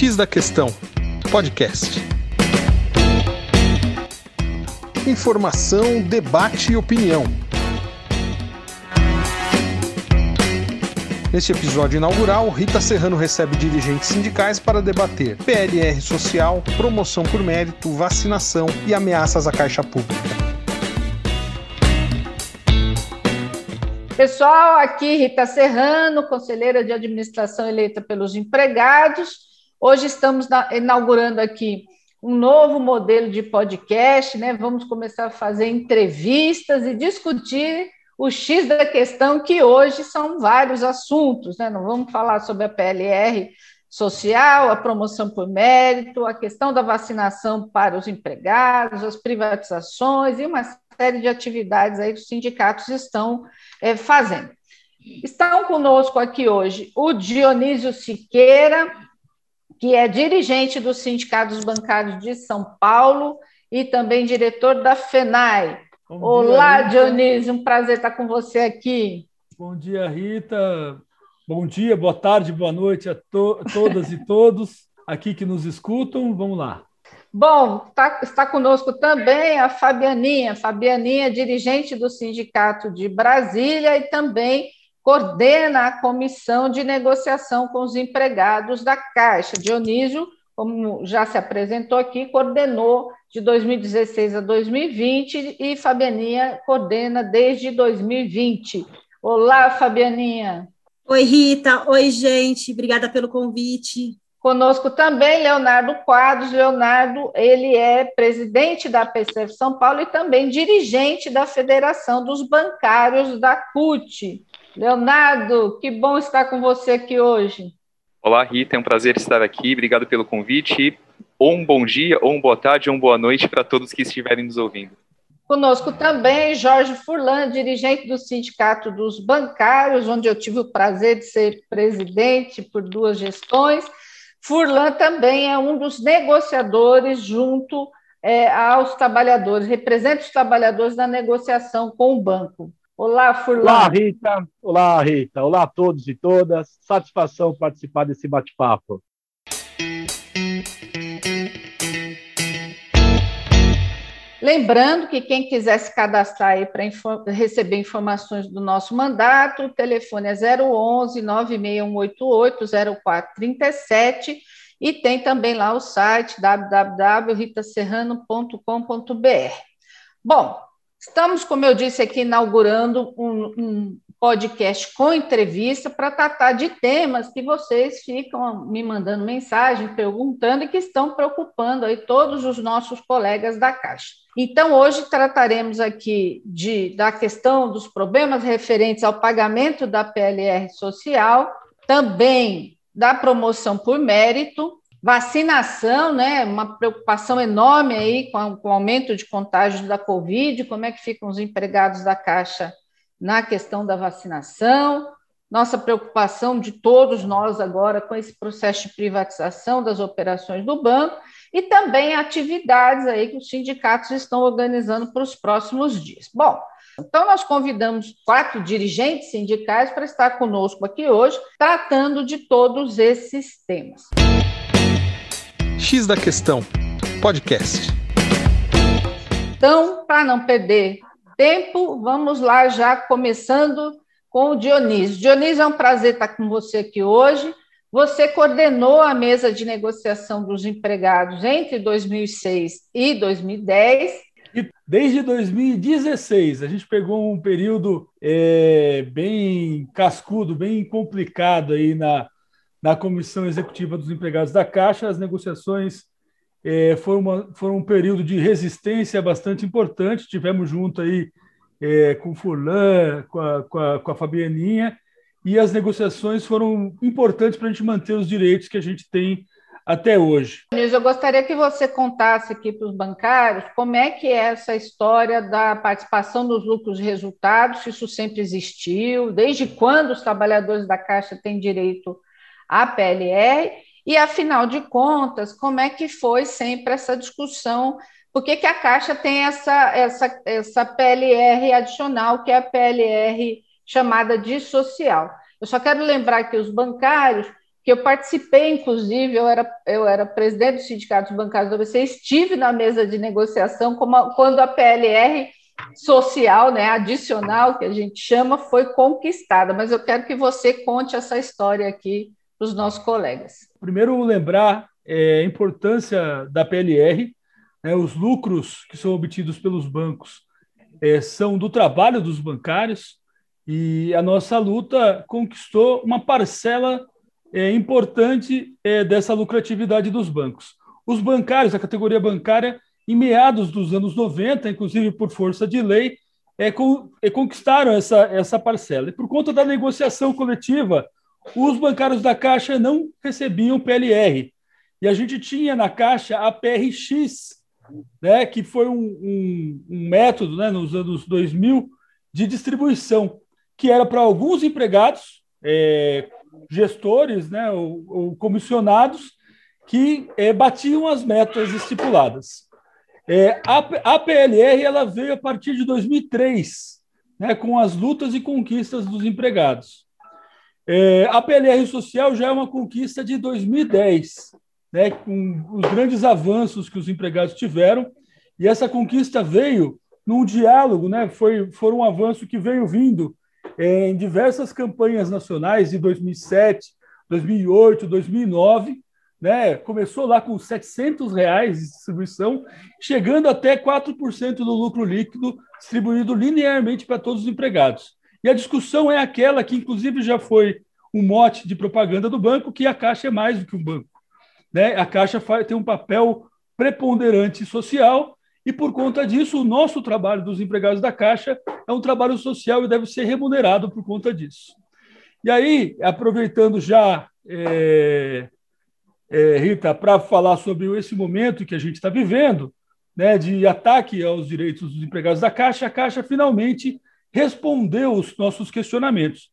X da Questão, podcast. Informação, debate e opinião. Neste episódio inaugural, Rita Serrano recebe dirigentes sindicais para debater PLR social, promoção por mérito, vacinação e ameaças à caixa pública. Pessoal, aqui Rita Serrano, conselheira de administração eleita pelos empregados. Hoje estamos inaugurando aqui um novo modelo de podcast, né? Vamos começar a fazer entrevistas e discutir o X da questão, que hoje são vários assuntos, né? Não vamos falar sobre a PLR social, a promoção por mérito, a questão da vacinação para os empregados, as privatizações e uma série de atividades aí que os sindicatos estão é, fazendo. Estão conosco aqui hoje o Dionísio Siqueira, que é dirigente dos sindicatos bancários de São Paulo e também diretor da FENAI. Bom Olá, dia, Dionísio, um prazer estar com você aqui. Bom dia, Rita. Bom dia, boa tarde, boa noite a to todas e todos aqui que nos escutam. Vamos lá. Bom, tá, está conosco também a Fabianinha, Fabianinha, dirigente do Sindicato de Brasília e também coordena a comissão de negociação com os empregados da Caixa. Dionísio, como já se apresentou aqui, coordenou de 2016 a 2020 e Fabianinha coordena desde 2020. Olá, Fabianinha. Oi, Rita. Oi, gente. Obrigada pelo convite. Conosco também Leonardo Quadros. Leonardo, ele é presidente da PCF São Paulo e também dirigente da Federação dos Bancários da CUT. Leonardo, que bom estar com você aqui hoje. Olá, Rita, é um prazer estar aqui. Obrigado pelo convite. Ou um bom dia, ou uma boa tarde, ou uma boa noite para todos que estiverem nos ouvindo. Conosco também Jorge Furlan, dirigente do Sindicato dos Bancários, onde eu tive o prazer de ser presidente por duas gestões Furlan também é um dos negociadores junto é, aos trabalhadores, representa os trabalhadores na negociação com o banco. Olá, Furlan. Olá, Rita. Olá, Rita. Olá a todos e todas. Satisfação participar desse bate-papo. Lembrando que quem quiser se cadastrar aí para info receber informações do nosso mandato, o telefone é 011 96188 0437 e tem também lá o site www.ritaserrano.com.br. Bom, estamos, como eu disse aqui, inaugurando um, um podcast com entrevista para tratar de temas que vocês ficam me mandando mensagem, perguntando e que estão preocupando aí todos os nossos colegas da Caixa. Então, hoje trataremos aqui de, da questão dos problemas referentes ao pagamento da PLR social, também da promoção por mérito, vacinação, né? Uma preocupação enorme aí com, com o aumento de contágios da Covid, como é que ficam os empregados da Caixa na questão da vacinação, nossa preocupação de todos nós agora com esse processo de privatização das operações do banco e também atividades aí que os sindicatos estão organizando para os próximos dias. Bom, então nós convidamos quatro dirigentes sindicais para estar conosco aqui hoje, tratando de todos esses temas. X da questão, podcast. Então, para não perder tempo, vamos lá já começando com o Dionísio. Dionísio, é um prazer estar com você aqui hoje. Você coordenou a mesa de negociação dos empregados entre 2006 e 2010. E desde 2016, a gente pegou um período é, bem cascudo, bem complicado aí na, na Comissão Executiva dos Empregados da Caixa. As negociações é, foi, uma, foi um período de resistência bastante importante. Tivemos junto aí é, com Furlan, com a, com, a, com a Fabianinha, e as negociações foram importantes para a gente manter os direitos que a gente tem até hoje. Eu gostaria que você contasse aqui para os bancários como é que é essa história da participação dos lucros e resultados, se isso sempre existiu, desde quando os trabalhadores da Caixa têm direito à PLR, e, afinal de contas, como é que foi sempre essa discussão? Por que, que a Caixa tem essa, essa, essa PLR adicional, que é a PLR chamada de social? Eu só quero lembrar que os bancários que eu participei, inclusive, eu era, eu era presidente do Sindicato Bancários do ABC, estive na mesa de negociação como, quando a PLR social, né, adicional, que a gente chama, foi conquistada. Mas eu quero que você conte essa história aqui para os nossos colegas. Primeiro, lembrar é, a importância da PLR, né, os lucros que são obtidos pelos bancos é, são do trabalho dos bancários, e a nossa luta conquistou uma parcela é, importante é, dessa lucratividade dos bancos. Os bancários, a categoria bancária, em meados dos anos 90, inclusive por força de lei, é, é, conquistaram essa, essa parcela. E por conta da negociação coletiva, os bancários da Caixa não recebiam PLR. E a gente tinha na Caixa a PRX, né, que foi um, um, um método né, nos anos 2000 de distribuição, que era para alguns empregados, é, gestores né, ou, ou comissionados, que é, batiam as metas estipuladas. É, a, a PLR ela veio a partir de 2003, né, com as lutas e conquistas dos empregados. É, a PLR social já é uma conquista de 2010, né, com os grandes avanços que os empregados tiveram, e essa conquista veio num diálogo, né, foi, foi um avanço que veio vindo é, em diversas campanhas nacionais de 2007, 2008, 2009, né, começou lá com 700 reais de distribuição, chegando até 4% do lucro líquido distribuído linearmente para todos os empregados. E a discussão é aquela que, inclusive, já foi um mote de propaganda do banco, que a Caixa é mais do que um banco. Né? A Caixa tem um papel preponderante social e, por conta disso, o nosso trabalho dos empregados da Caixa é um trabalho social e deve ser remunerado por conta disso. E aí, aproveitando já, é, é, Rita, para falar sobre esse momento que a gente está vivendo, né, de ataque aos direitos dos empregados da Caixa, a Caixa finalmente respondeu os nossos questionamentos.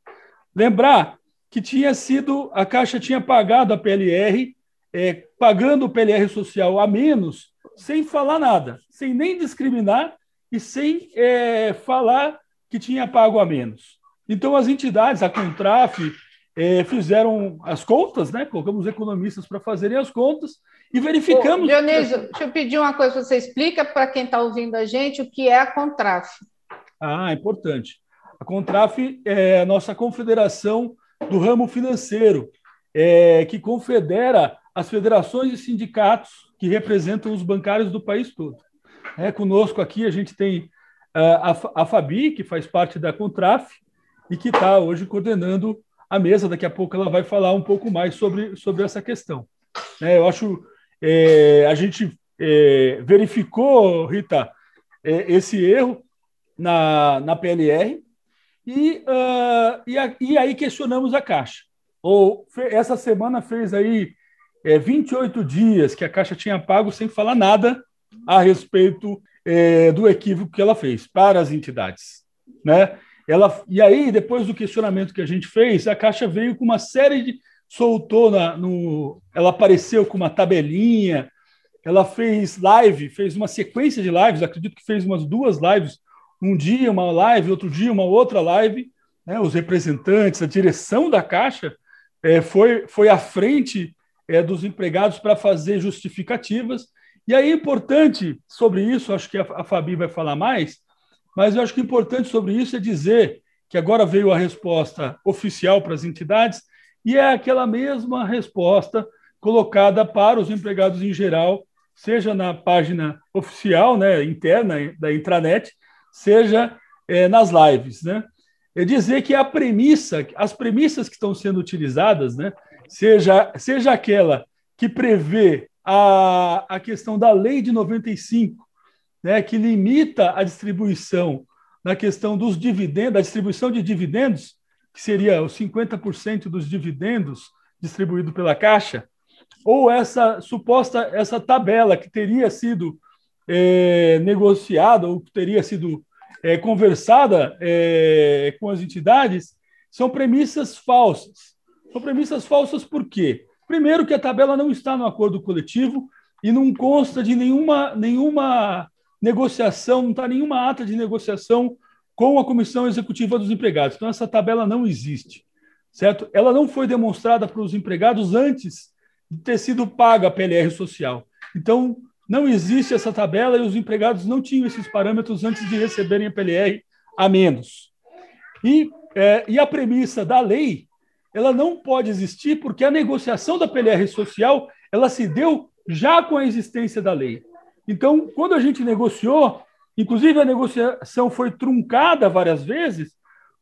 Lembrar que tinha sido, a Caixa tinha pagado a PLR, é, pagando o PLR social a menos, sem falar nada, sem nem discriminar e sem é, falar que tinha pago a menos. Então, as entidades, a Contraf, é, fizeram as contas, né? colocamos economistas para fazerem as contas e verificamos. Ô, Dionísio, deixa eu pedir uma coisa, você explica para quem está ouvindo a gente o que é a Contraf. Ah, importante. A Contraf é a nossa confederação do ramo financeiro, é, que confedera as federações e sindicatos que representam os bancários do país todo. É, conosco aqui a gente tem uh, a, a Fabi, que faz parte da Contraf, e que está hoje coordenando a mesa. Daqui a pouco ela vai falar um pouco mais sobre, sobre essa questão. É, eu acho é, a gente é, verificou, Rita, é, esse erro na, na PLR e, uh, e, a, e, aí questionamos a Caixa. Ou essa semana fez aí é, 28 dias que a Caixa tinha pago sem falar nada a respeito é, do equívoco que ela fez para as entidades. Né? Ela, e aí, depois do questionamento que a gente fez, a Caixa veio com uma série de. soltou na, no. Ela apareceu com uma tabelinha, ela fez live, fez uma sequência de lives, acredito que fez umas duas lives um dia uma live, outro dia uma outra live. Né? Os representantes, a direção da Caixa é, foi, foi à frente é, dos empregados para fazer justificativas. E aí, importante sobre isso, acho que a, a Fabi vai falar mais, mas eu acho que importante sobre isso é dizer que agora veio a resposta oficial para as entidades e é aquela mesma resposta colocada para os empregados em geral, seja na página oficial, né, interna da intranet, seja é, nas lives, né? É dizer que a premissa, as premissas que estão sendo utilizadas, né, seja, seja aquela que prevê a, a questão da lei de 95, né, que limita a distribuição na questão dos dividendos, da distribuição de dividendos, que seria os 50% dos dividendos distribuído pela Caixa, ou essa suposta essa tabela que teria sido é, negociada ou que teria sido é, conversada é, com as entidades são premissas falsas. São premissas falsas por quê? Primeiro, que a tabela não está no acordo coletivo e não consta de nenhuma, nenhuma negociação, não está nenhuma ata de negociação com a Comissão Executiva dos Empregados. Então, essa tabela não existe. certo? Ela não foi demonstrada para os empregados antes de ter sido paga a PLR social. Então, não existe essa tabela e os empregados não tinham esses parâmetros antes de receberem a PLR a menos. E, é, e a premissa da lei, ela não pode existir porque a negociação da PLR social, ela se deu já com a existência da lei. Então, quando a gente negociou, inclusive a negociação foi truncada várias vezes,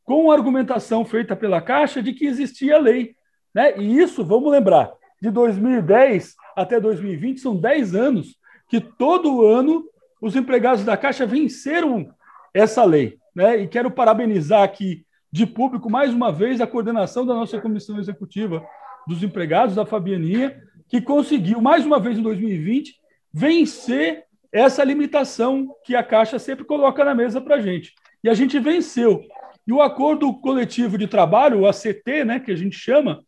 com a argumentação feita pela Caixa de que existia lei. Né? E isso, vamos lembrar, de 2010 até 2020, são 10 anos que todo ano os empregados da Caixa venceram essa lei. Né? E quero parabenizar aqui de público, mais uma vez, a coordenação da nossa comissão executiva dos empregados, da Fabianinha, que conseguiu, mais uma vez em 2020, vencer essa limitação que a Caixa sempre coloca na mesa para a gente. E a gente venceu. E o acordo coletivo de trabalho, o ACT, né, que a gente chama,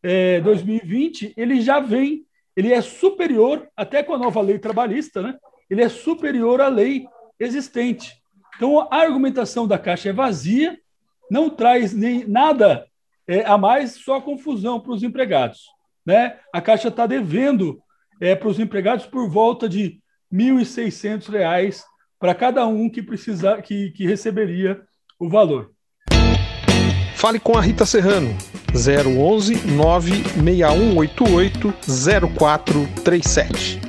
é, 2020, ele já vem, ele é superior, até com a nova lei trabalhista, né, ele é superior à lei existente. Então, a argumentação da Caixa é vazia, não traz nem nada é, a mais, só confusão para os empregados. Né? A Caixa está devendo é, para os empregados por volta de R$ 1.600 para cada um que, precisar, que, que receberia o valor. Fale com a Rita Serrano, 011 96188 0437.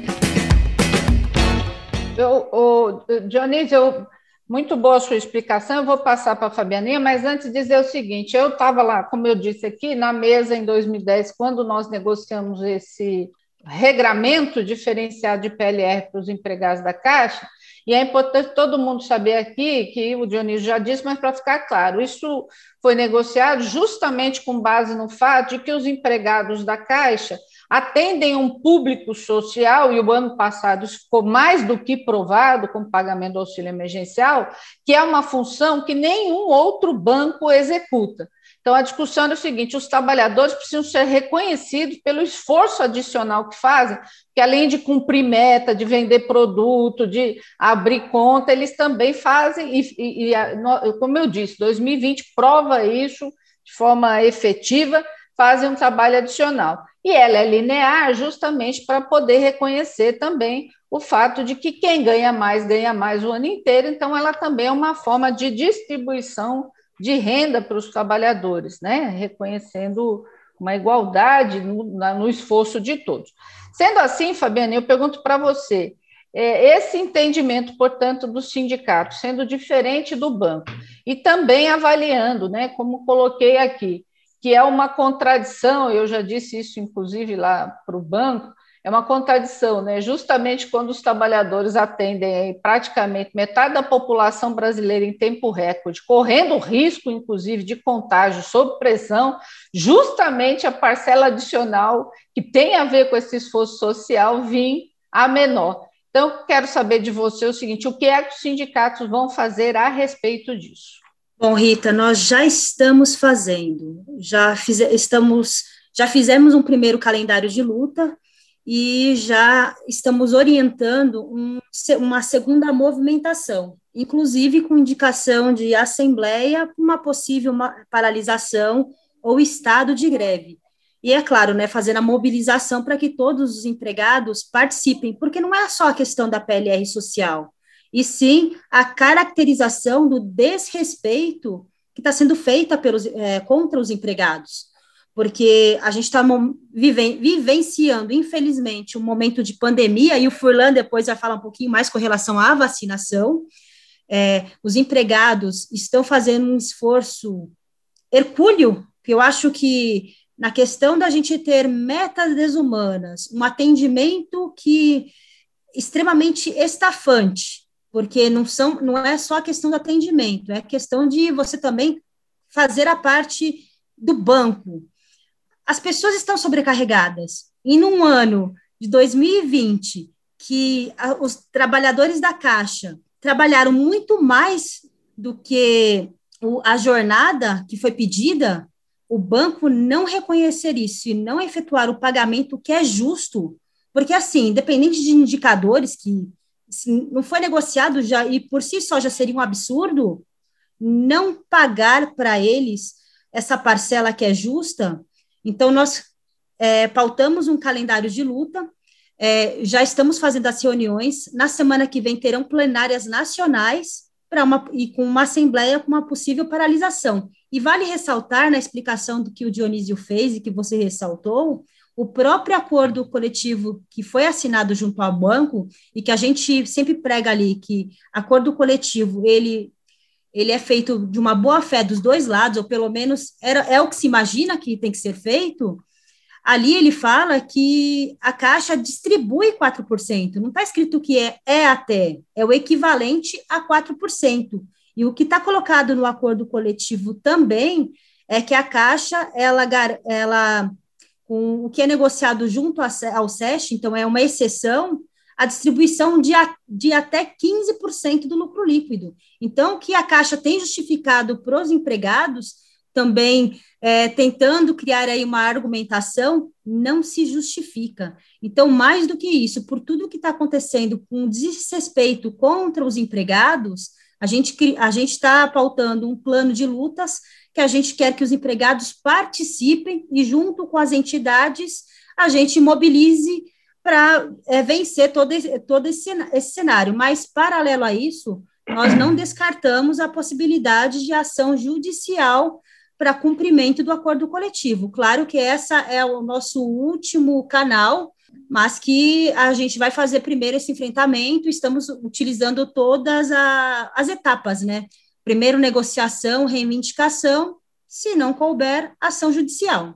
Eu, o, Dionísio, eu, muito boa a sua explicação, eu vou passar para a Fabianinha, mas antes dizer o seguinte, eu estava lá, como eu disse aqui, na mesa em 2010, quando nós negociamos esse regramento diferenciado de PLR para os empregados da Caixa, e é importante todo mundo saber aqui, que o Dionísio já disse, mas para ficar claro, isso foi negociado justamente com base no fato de que os empregados da Caixa atendem um público social, e o ano passado isso ficou mais do que provado com o pagamento do auxílio emergencial, que é uma função que nenhum outro banco executa. Então, a discussão é o seguinte: os trabalhadores precisam ser reconhecidos pelo esforço adicional que fazem, que além de cumprir meta, de vender produto, de abrir conta, eles também fazem, e, e, e como eu disse, 2020 prova isso de forma efetiva, fazem um trabalho adicional. E ela é linear justamente para poder reconhecer também o fato de que quem ganha mais, ganha mais o ano inteiro, então ela também é uma forma de distribuição de renda para os trabalhadores, né? reconhecendo uma igualdade no, no, esforço de todos. Sendo assim, Fabiana, eu pergunto para você, é, esse entendimento, portanto, do sindicato, sendo diferente do banco, e também avaliando, né, como coloquei aqui, que é uma contradição, eu já disse isso, inclusive, lá para o banco, é uma contradição, né? Justamente quando os trabalhadores atendem praticamente metade da população brasileira em tempo recorde, correndo risco, inclusive, de contágio sob pressão, justamente a parcela adicional que tem a ver com esse esforço social vir a menor. Então, quero saber de você o seguinte: o que é que os sindicatos vão fazer a respeito disso? Bom, Rita, nós já estamos fazendo, já fiz, estamos, já fizemos um primeiro calendário de luta e já estamos orientando um, uma segunda movimentação, inclusive com indicação de assembleia uma possível paralisação ou estado de greve. E é claro, né, fazendo a mobilização para que todos os empregados participem, porque não é só a questão da PLR social, e sim a caracterização do desrespeito que está sendo feita pelos, é, contra os empregados porque a gente está viven vivenciando, infelizmente, um momento de pandemia, e o Furlan depois vai falar um pouquinho mais com relação à vacinação. É, os empregados estão fazendo um esforço hercúleo, que eu acho que na questão da gente ter metas desumanas, um atendimento que extremamente estafante, porque não são, não é só a questão do atendimento, é a questão de você também fazer a parte do banco, as pessoas estão sobrecarregadas. E num ano de 2020, que a, os trabalhadores da Caixa trabalharam muito mais do que o, a jornada que foi pedida, o banco não reconhecer isso e não efetuar o pagamento que é justo, porque assim, independente de indicadores que assim, não foi negociado já e por si só já seria um absurdo não pagar para eles essa parcela que é justa. Então, nós é, pautamos um calendário de luta, é, já estamos fazendo as reuniões. Na semana que vem terão plenárias nacionais para uma e com uma assembleia com uma possível paralisação. E vale ressaltar na explicação do que o Dionísio fez e que você ressaltou, o próprio acordo coletivo que foi assinado junto ao banco e que a gente sempre prega ali que acordo coletivo ele ele é feito de uma boa fé dos dois lados ou pelo menos era, é o que se imagina que tem que ser feito ali ele fala que a Caixa distribui 4%, não está escrito que é, é até, é o equivalente a 4%. E o que está colocado no acordo coletivo também é que a Caixa, ela, ela com o que é negociado junto ao SESC, então é uma exceção, a distribuição de, a, de até 15% do lucro líquido. Então, que a Caixa tem justificado para os empregados também é, tentando criar aí uma argumentação, não se justifica. Então, mais do que isso, por tudo que está acontecendo com desrespeito contra os empregados, a gente a gente está pautando um plano de lutas que a gente quer que os empregados participem e junto com as entidades a gente mobilize para é, vencer todo, esse, todo esse, esse cenário. Mas, paralelo a isso, nós não descartamos a possibilidade de ação judicial para cumprimento do acordo coletivo. Claro que essa é o nosso último canal, mas que a gente vai fazer primeiro esse enfrentamento, estamos utilizando todas a, as etapas, né? Primeiro, negociação, reivindicação, se não couber, ação judicial.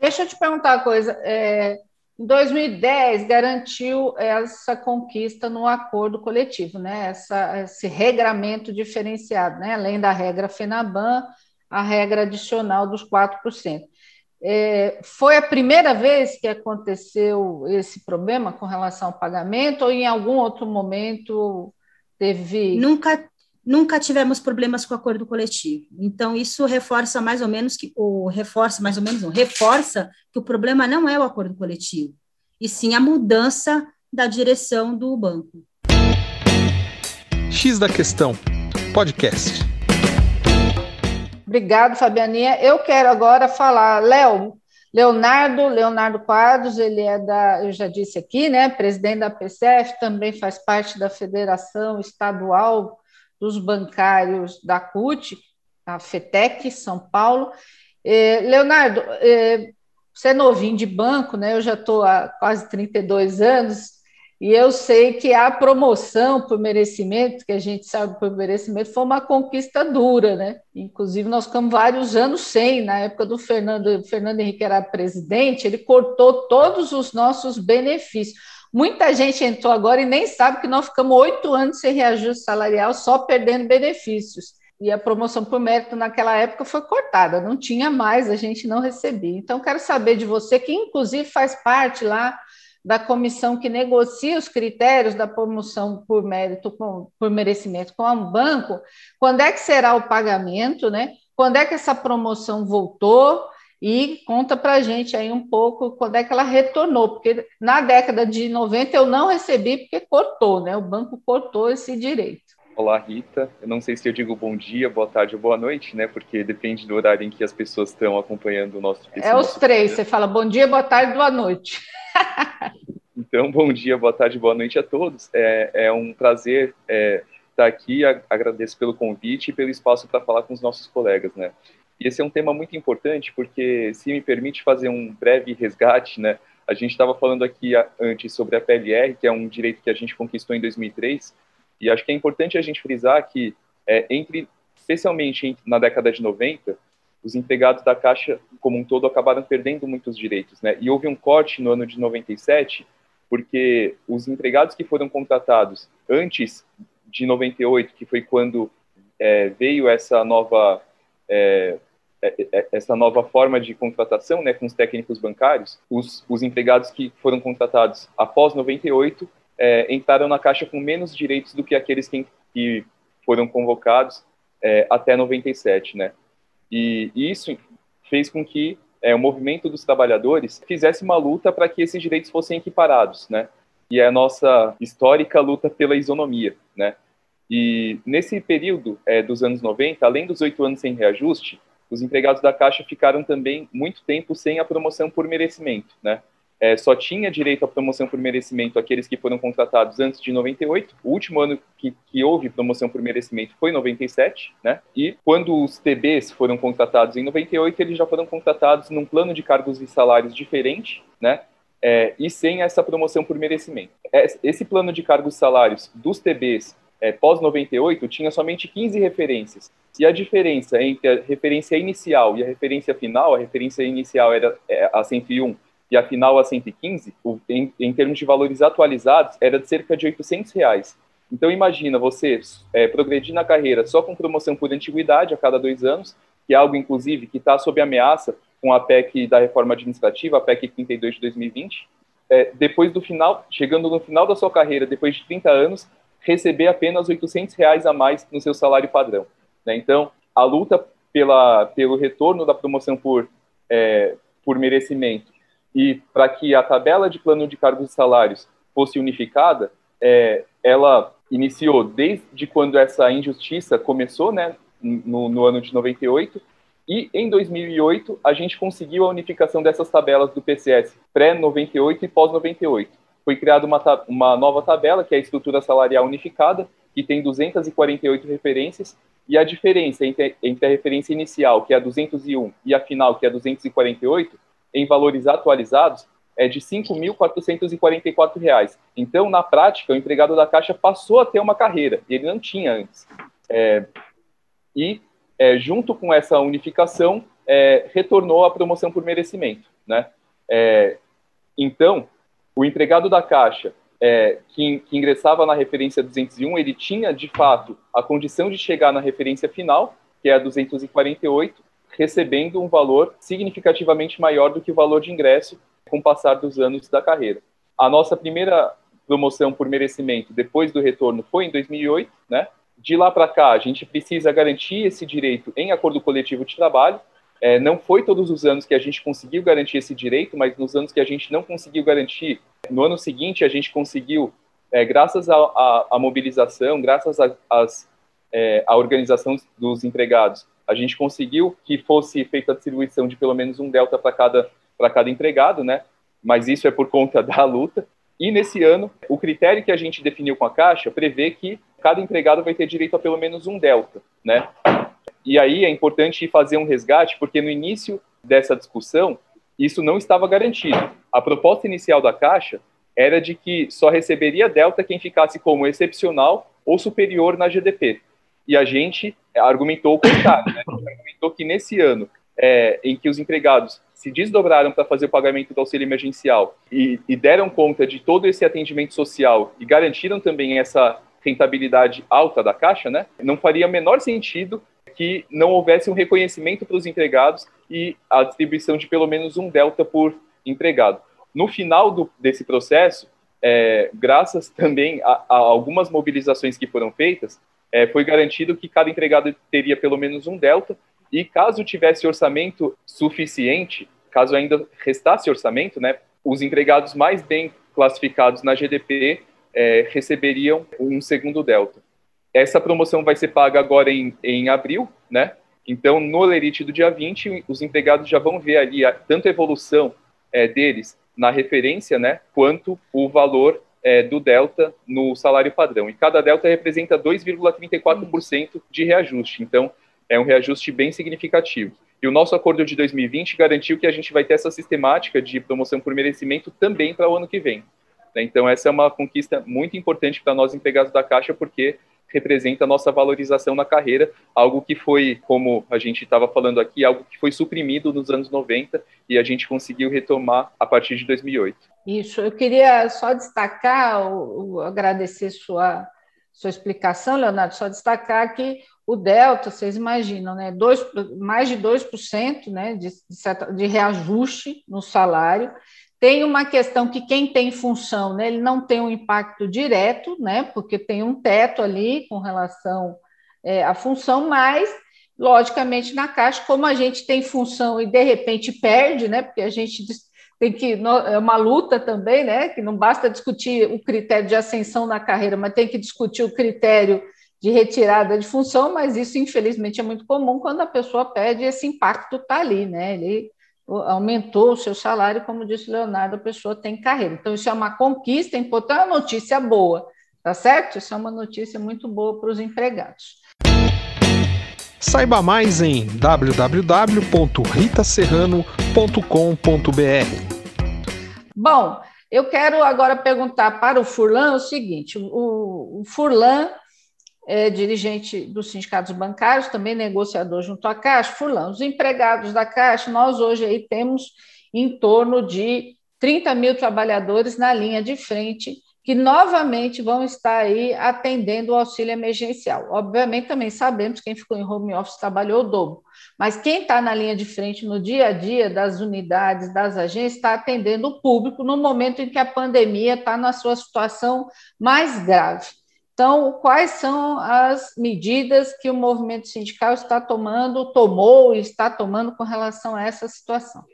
Deixa eu te perguntar uma coisa. É, em 2010, garantiu essa conquista no acordo coletivo, né? Essa, esse regramento diferenciado, né? além da regra FENABAN, a regra adicional dos 4%. É, foi a primeira vez que aconteceu esse problema com relação ao pagamento ou em algum outro momento teve. Nunca, nunca tivemos problemas com o acordo coletivo. Então, isso reforça mais ou menos que, ou reforça mais ou menos, não, reforça que o problema não é o acordo coletivo, e sim a mudança da direção do banco. X da questão, podcast. Obrigado, Fabianinha. Eu quero agora falar, Léo, Leonardo, Leonardo Quadros, ele é da, eu já disse aqui, né, presidente da PCF, também faz parte da Federação Estadual dos Bancários da CUT, a FETEC, São Paulo. Eh, Leonardo, eh, você é novinho de banco, né? Eu já estou há quase 32 anos, e eu sei que a promoção por merecimento, que a gente sabe por merecimento, foi uma conquista dura, né? Inclusive, nós ficamos vários anos sem, na época do Fernando, Fernando Henrique era presidente, ele cortou todos os nossos benefícios. Muita gente entrou agora e nem sabe que nós ficamos oito anos sem reajuste salarial, só perdendo benefícios. E a promoção por mérito naquela época foi cortada, não tinha mais, a gente não recebia. Então, quero saber de você, que inclusive faz parte lá da comissão que negocia os critérios da promoção por mérito, por merecimento com o banco, quando é que será o pagamento, né? Quando é que essa promoção voltou? E conta para a gente aí um pouco quando é que ela retornou, porque na década de 90 eu não recebi porque cortou, né? O banco cortou esse direito. Olá, Rita. Eu não sei se eu digo bom dia, boa tarde ou boa noite, né? Porque depende do horário em que as pessoas estão acompanhando o nosso. É os três. Você fala bom dia, boa tarde, boa noite. então, bom dia, boa tarde, boa noite a todos. É, é um prazer é, estar aqui. Agradeço pelo convite e pelo espaço para falar com os nossos colegas, né? Esse é um tema muito importante porque, se me permite fazer um breve resgate, né? A gente estava falando aqui antes sobre a PLR, que é um direito que a gente conquistou em 2003 e acho que é importante a gente frisar que, é, entre, especialmente na década de 90, os empregados da Caixa como um todo acabaram perdendo muitos direitos. Né? E houve um corte no ano de 97, porque os empregados que foram contratados antes de 98, que foi quando é, veio essa nova é, essa nova forma de contratação, né, com os técnicos bancários, os, os empregados que foram contratados após 98 é, entraram na Caixa com menos direitos do que aqueles que, que foram convocados é, até 97, né? E, e isso fez com que é, o movimento dos trabalhadores fizesse uma luta para que esses direitos fossem equiparados, né? E é a nossa histórica luta pela isonomia, né? E nesse período é, dos anos 90, além dos oito anos sem reajuste, os empregados da Caixa ficaram também muito tempo sem a promoção por merecimento, né? É, só tinha direito à promoção por merecimento aqueles que foram contratados antes de 98. O último ano que, que houve promoção por merecimento foi 97, né? E quando os TBs foram contratados em 98, eles já foram contratados num plano de cargos e salários diferente, né? É, e sem essa promoção por merecimento. É, esse plano de cargos e salários dos TBs é, pós-98 tinha somente 15 referências. E a diferença entre a referência inicial e a referência final, a referência inicial era é, a 101 e a final a 115, o, em, em, termos de valores atualizados, era de cerca de 800 reais. Então imagina você é, progredir na carreira só com promoção por antiguidade a cada dois anos, que é algo, inclusive, que está sob ameaça com a PEC da reforma administrativa, a PEC 32 de 2020. É, depois do final, chegando no final da sua carreira, depois de 30 anos, receber apenas 800 reais a mais no seu salário padrão. Né? Então, a luta pela, pelo retorno da promoção por, é, por merecimento e para que a tabela de plano de cargos e salários fosse unificada, é, ela iniciou desde quando essa injustiça começou, né, no, no ano de 98, e em 2008 a gente conseguiu a unificação dessas tabelas do PCS pré-98 e pós-98 foi criada uma, uma nova tabela, que é a estrutura salarial unificada, que tem 248 referências, e a diferença entre, entre a referência inicial, que é a 201, e a final, que é a 248, em valores atualizados, é de R$ 5.444. Então, na prática, o empregado da Caixa passou a ter uma carreira, ele não tinha antes. É, e, é, junto com essa unificação, é, retornou a promoção por merecimento. Né? É, então, o empregado da Caixa é, que, que, ingressava na referência 201, ele tinha, de fato, a condição de chegar na referência final, que é a 248, recebendo um valor significativamente maior do que o valor de ingresso com o passar dos anos da carreira. A nossa primeira promoção por merecimento depois do retorno foi em 2008, né? De lá para cá, a gente precisa garantir esse direito em acordo coletivo de trabalho, é, não foi todos os anos que a gente conseguiu garantir esse direito, mas nos anos que a gente não conseguiu garantir, no ano seguinte a gente conseguiu, é, graças à mobilização, graças à é, organização dos empregados, a gente conseguiu que fosse feita a distribuição de pelo menos um delta para cada, cada empregado, né? Mas isso é por conta da luta. E nesse ano, o critério que a gente definiu com a Caixa prevê que cada empregado vai ter direito a pelo menos um delta, né? E aí é importante fazer um resgate, porque no início dessa discussão, isso não estava garantido. A proposta inicial da Caixa era de que só receberia delta quem ficasse como excepcional ou superior na GDP. E a gente argumentou o contrário, né? argumentou que nesse ano é, em que os empregados se desdobraram para fazer o pagamento do auxílio emergencial e, e deram conta de todo esse atendimento social e garantiram também essa rentabilidade alta da Caixa, né? Não faria menor sentido que não houvesse um reconhecimento para os empregados e a distribuição de pelo menos um delta por empregado. No final do, desse processo, é, graças também a, a, algumas mobilizações que foram feitas, é, foi garantido que cada empregado teria pelo menos um delta e caso tivesse orçamento suficiente, caso ainda restasse orçamento, né, os empregados mais bem classificados na GDP é, receberiam um segundo delta. Essa promoção vai ser paga agora em, em abril, né? Então, no Lerite do dia 20, os empregados já vão ver ali a, tanto a evolução é, deles na referência, né, quanto o valor é, do delta no salário padrão. E cada delta representa 2,34% de reajuste. Então, é um reajuste bem significativo. E o nosso acordo de 2020 garantiu que a gente vai ter essa sistemática de promoção por merecimento também para o ano que vem. Então, essa é uma conquista muito importante para nós empregados da Caixa, porque representa a nossa valorização na carreira, algo que foi, como a gente estava falando aqui, algo que foi suprimido nos anos 90 e a gente conseguiu retomar a partir de 2008. Isso, eu queria só destacar, agradecer sua, sua explicação, Leonardo, só destacar que o delta, vocês imaginam, né, dois, mais de 2% né, de, de, de reajuste no salário, tem uma questão que quem tem função, né, ele não tem um impacto direto, né, porque tem um teto ali com relação é, à função, mas, logicamente, na Caixa, como a gente tem função e de repente perde, né, porque a gente tem que. É uma luta também, né, que não basta discutir o critério de ascensão na carreira, mas tem que discutir o critério de retirada de função, mas isso, infelizmente, é muito comum quando a pessoa pede esse impacto está ali, né? Ele aumentou o seu salário, como disse o Leonardo, a pessoa tem carreira. Então, isso é uma conquista, importante, é uma notícia boa, tá certo? Isso é uma notícia muito boa para os empregados. Saiba mais em www.ritaserrano.com.br. Bom, eu quero agora perguntar para o Furlan o seguinte: o, o Furlan é dirigente dos sindicatos bancários, também negociador junto à Caixa. Furlan, os empregados da Caixa, nós hoje aí temos em torno de 30 mil trabalhadores na linha de frente que novamente vão estar aí atendendo o auxílio emergencial. Obviamente, também sabemos que quem ficou em home office trabalhou o dobro, mas quem está na linha de frente no dia a dia das unidades, das agências, está atendendo o público no momento em que a pandemia está na sua situação mais grave. Então, quais são as medidas que o movimento sindical está tomando, tomou e está tomando com relação a essa situação?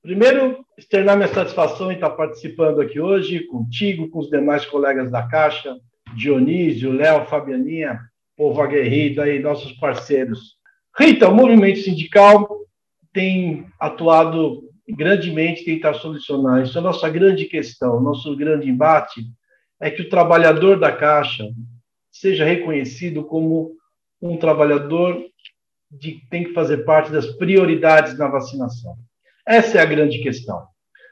Primeiro, externar minha satisfação em estar participando aqui hoje, contigo, com os demais colegas da Caixa, Dionísio, Léo, Fabianinha, povo aguerrido aí, nossos parceiros. Rita, o movimento sindical tem atuado grandemente tentar solucionar. Isso é a nossa grande questão, nosso grande embate é que o trabalhador da Caixa seja reconhecido como um trabalhador que tem que fazer parte das prioridades na vacinação. Essa é a grande questão.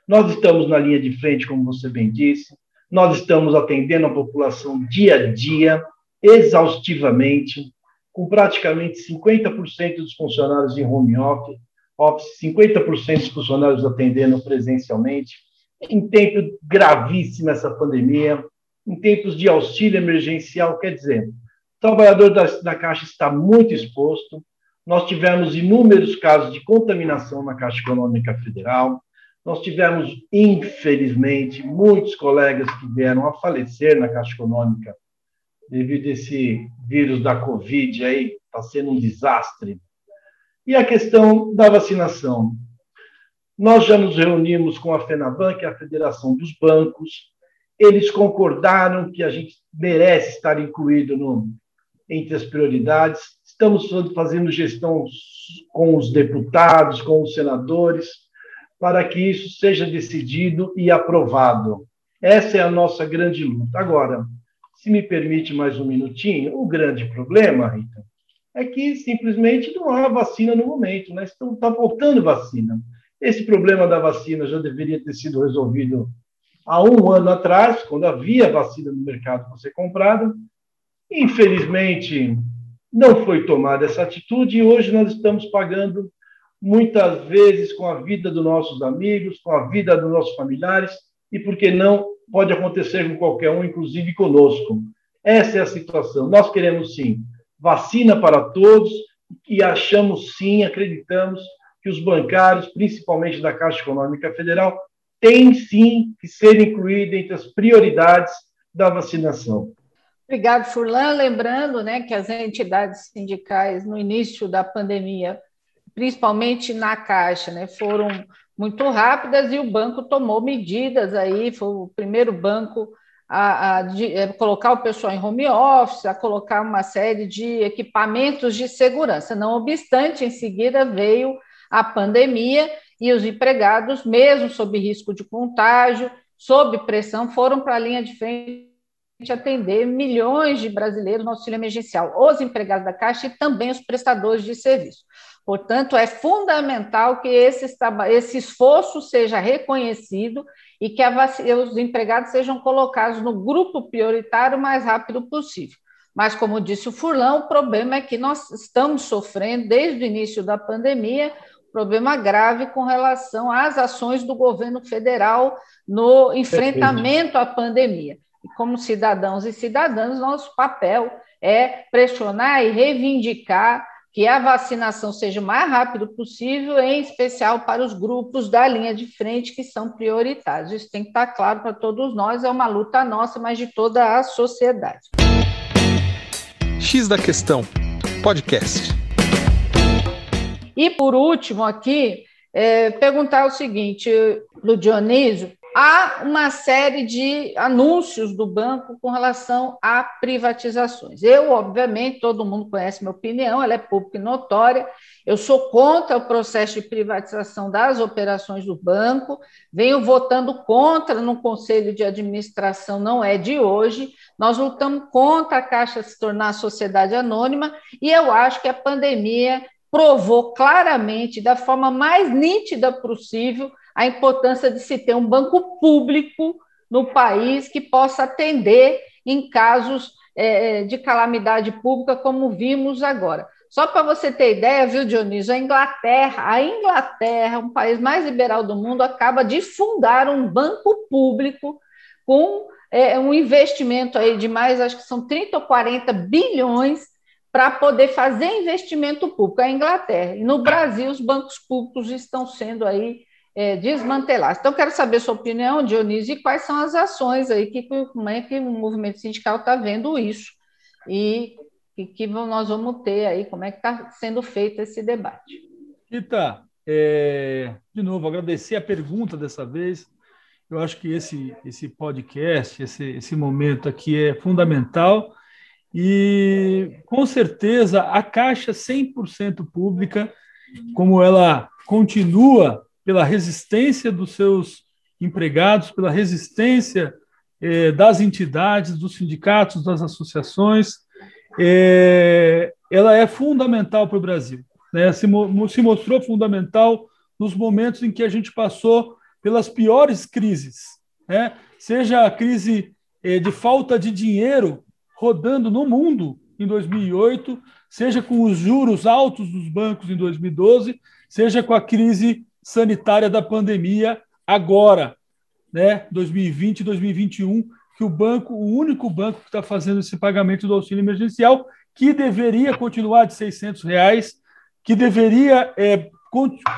Nós estamos na linha de frente, como você bem disse, nós estamos atendendo a população dia a dia, exaustivamente, com praticamente 50% dos funcionários em home office 50% dos funcionários atendendo presencialmente, em tempo gravíssimo essa pandemia, em tempos de auxílio emergencial, quer dizer, o trabalhador da, da Caixa está muito exposto, nós tivemos inúmeros casos de contaminação na Caixa Econômica Federal. Nós tivemos, infelizmente, muitos colegas que vieram a falecer na Caixa Econômica devido a esse vírus da Covid aí, está sendo um desastre. E a questão da vacinação. Nós já nos reunimos com a FENABAN, que é a Federação dos Bancos. Eles concordaram que a gente merece estar incluído no, entre as prioridades Estamos fazendo gestão com os deputados, com os senadores, para que isso seja decidido e aprovado. Essa é a nossa grande luta. Agora, se me permite mais um minutinho, o grande problema, Rita, é que simplesmente não há vacina no momento, né? Está tá faltando vacina. Esse problema da vacina já deveria ter sido resolvido há um ano atrás, quando havia vacina no mercado para ser comprada. Infelizmente, não foi tomada essa atitude e hoje nós estamos pagando muitas vezes com a vida dos nossos amigos, com a vida dos nossos familiares e, por que não, pode acontecer com qualquer um, inclusive conosco. Essa é a situação. Nós queremos, sim, vacina para todos e achamos, sim, acreditamos que os bancários, principalmente da Caixa Econômica Federal, têm, sim, que ser incluídos entre as prioridades da vacinação. Obrigado, Furlan. Lembrando né, que as entidades sindicais, no início da pandemia, principalmente na Caixa, né, foram muito rápidas e o banco tomou medidas aí, foi o primeiro banco a, a, de, a, é, colocar o pessoal em home office, a colocar uma série de equipamentos de segurança. Não obstante, em seguida veio a pandemia e os empregados, mesmo sob risco de contágio, sob pressão, foram para a linha de frente atender milhões de brasileiros no auxílio emergencial, os empregados da Caixa e também os prestadores de serviço. Portanto, é fundamental que esse, esse esforço seja reconhecido e que os empregados sejam colocados no grupo prioritário o mais rápido possível. Mas, como disse o Furlão, o problema é que nós estamos sofrendo, desde o início da pandemia, problema grave com relação às ações do governo federal no enfrentamento à pandemia como cidadãos e cidadãs, nosso papel é pressionar e reivindicar que a vacinação seja o mais rápido possível, em especial para os grupos da linha de frente que são prioritários. Isso tem que estar claro para todos nós, é uma luta nossa, mas de toda a sociedade. X da questão, podcast. E por último aqui, é, perguntar o seguinte, do Dionísio, há uma série de anúncios do banco com relação a privatizações. Eu, obviamente, todo mundo conhece minha opinião, ela é pública e notória. Eu sou contra o processo de privatização das operações do banco, venho votando contra no conselho de administração, não é de hoje. Nós lutamos contra a Caixa se tornar sociedade anônima e eu acho que a pandemia provou claramente, da forma mais nítida possível, a importância de se ter um banco público no país que possa atender em casos é, de calamidade pública, como vimos agora. Só para você ter ideia, viu, Dionísio, a Inglaterra, a Inglaterra, um país mais liberal do mundo, acaba de fundar um banco público com é, um investimento aí de mais, acho que são 30 ou 40 bilhões para poder fazer investimento público. A Inglaterra. E no Brasil, os bancos públicos estão sendo aí é, desmantelar. Então, quero saber sua opinião, Dionísio, e quais são as ações aí, que, como é que o movimento sindical está vendo isso e que, que nós vamos ter aí, como é que está sendo feito esse debate. Rita, é, de novo, agradecer a pergunta dessa vez. Eu acho que esse, esse podcast, esse, esse momento aqui é fundamental e, com certeza, a Caixa 100% pública, como ela continua pela resistência dos seus empregados, pela resistência eh, das entidades, dos sindicatos, das associações, eh, ela é fundamental para o Brasil. Né? Se, se mostrou fundamental nos momentos em que a gente passou pelas piores crises, né? seja a crise eh, de falta de dinheiro rodando no mundo em 2008, seja com os juros altos dos bancos em 2012, seja com a crise sanitária da pandemia agora, né, 2020 e 2021, que o banco, o único banco que está fazendo esse pagamento do auxílio emergencial, que deveria continuar de 600 reais, que deveria é,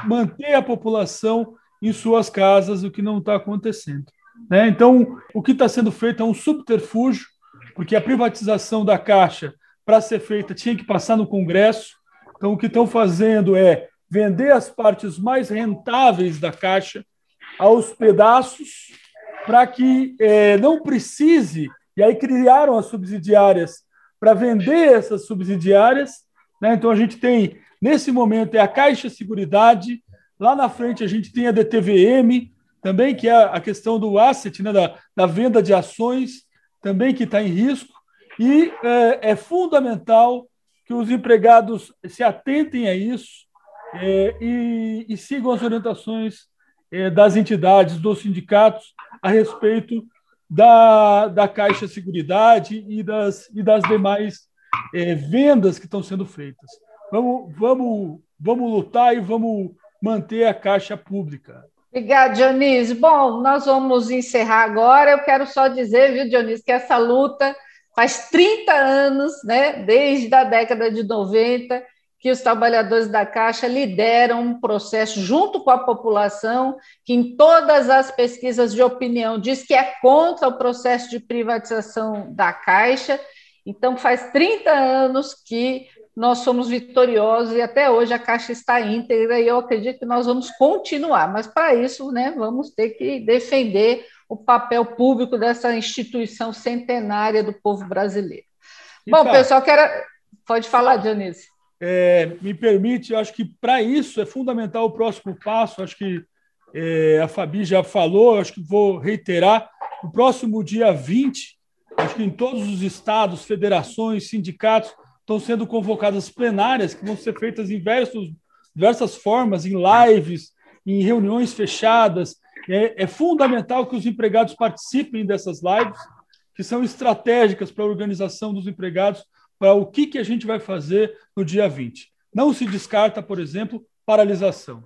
manter a população em suas casas, o que não está acontecendo. Né? Então, o que está sendo feito é um subterfúgio, porque a privatização da Caixa, para ser feita, tinha que passar no Congresso. Então, o que estão fazendo é vender as partes mais rentáveis da caixa aos pedaços para que é, não precise, e aí criaram as subsidiárias para vender essas subsidiárias. Né? Então a gente tem, nesse momento, é a Caixa Seguridade, lá na frente a gente tem a DTVM, também, que é a questão do asset, né? da, da venda de ações, também que está em risco, e é, é fundamental que os empregados se atentem a isso, é, e, e, sigam as orientações é, das entidades, dos sindicatos, a respeito da, da Caixa Seguridade e das, e das demais é, vendas que estão sendo feitas. Vamos, vamos, vamos lutar e vamos manter a Caixa pública. Obrigada, Dionísio. Bom, nós vamos encerrar agora. Eu quero só dizer, viu, Dionísio, que essa luta faz 30 anos, né, desde a década de 90, que os trabalhadores da Caixa lideram um processo junto com a população, que em todas as pesquisas de opinião diz que é contra o processo de privatização da Caixa. Então, faz 30 anos que nós somos vitoriosos e até hoje a Caixa está íntegra e eu acredito que nós vamos continuar, mas para isso, né, vamos ter que defender o papel público dessa instituição centenária do povo brasileiro. Bom, pessoal, quero... pode falar, Dionísio. é, me permite, acho que para isso é fundamental o próximo passo, acho que é, a Fabi já falou, acho que vou reiterar, no próximo dia 20, acho que em todos os estados, federações, sindicatos, estão sendo convocadas plenárias que vão ser feitas em diversos, diversas formas, em lives, em reuniões fechadas. É, é fundamental que os empregados participem dessas lives, que são estratégicas para a organização dos empregados, para o que, que a gente vai fazer no dia 20. Não se descarta, por exemplo, paralisação.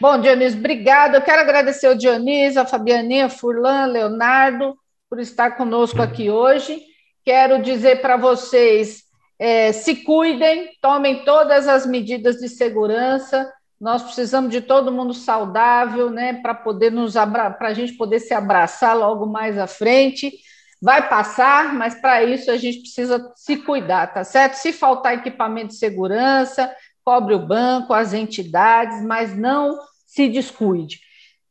Bom, Dionísio, obrigado. Eu quero agradecer ao Dionísio, a Fabianinha, Furlan, Leonardo, por estar conosco aqui hoje. Quero dizer para vocês: é, se cuidem, tomem todas as medidas de segurança, nós precisamos de todo mundo saudável, né, para poder nos para a gente poder se abraçar logo mais à frente. Vai passar, mas para isso a gente precisa se cuidar, tá certo? Se faltar equipamento de segurança, cobre o banco, as entidades, mas não se descuide.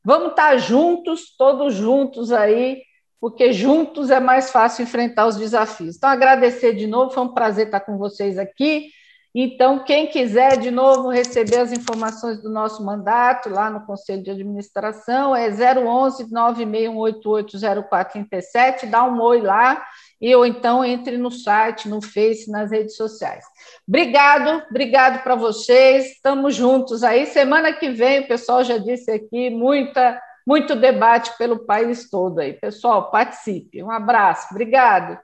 Vamos estar juntos, todos juntos aí, porque juntos é mais fácil enfrentar os desafios. Então, agradecer de novo, foi um prazer estar com vocês aqui. Então, quem quiser de novo receber as informações do nosso mandato lá no Conselho de Administração, é 011 961880437, dá um oi lá, e ou então entre no site, no Face, nas redes sociais. Obrigado, obrigado para vocês, estamos juntos aí. Semana que vem, o pessoal já disse aqui, muita muito debate pelo país todo aí. Pessoal, participe. Um abraço. Obrigado.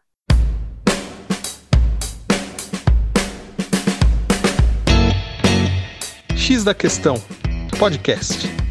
X da Questão, podcast.